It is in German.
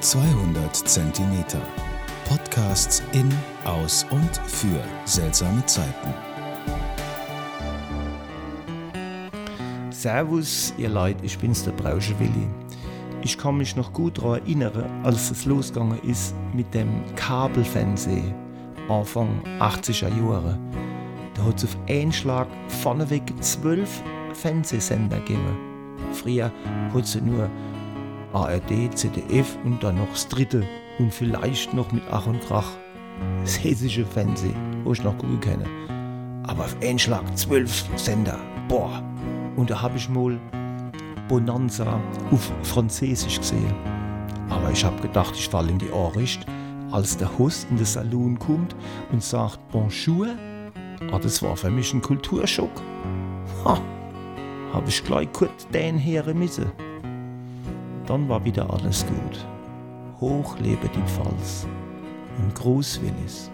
200 Zentimeter. Podcasts in, aus und für seltsame Zeiten. Servus, ihr Leute, ich bin's, der Brausche Willi. Ich kann mich noch gut daran erinnern, als es losgegangen ist mit dem Kabelfernsehen Anfang 80er Jahre. Da hat es auf einen Schlag vorneweg zwölf Fernsehsender gegeben. Früher hat es nur ARD, ZDF und dann noch das dritte und vielleicht noch mit Ach und Krach das hessische Fernsehen, wo ich noch gucken kann. Aber auf einen Schlag zwölf Sender. Boah! Und da habe ich mal Bonanza auf Französisch gesehen. Aber ich habe gedacht, ich falle in die Ohrricht, als der Host in den Salon kommt und sagt Bonjour. Ah, das war für mich ein Kulturschock. Ha, habe ich gleich kurz den hören müssen. Dann war wieder alles gut. Hoch lebe die Pfalz und Gruß Willis.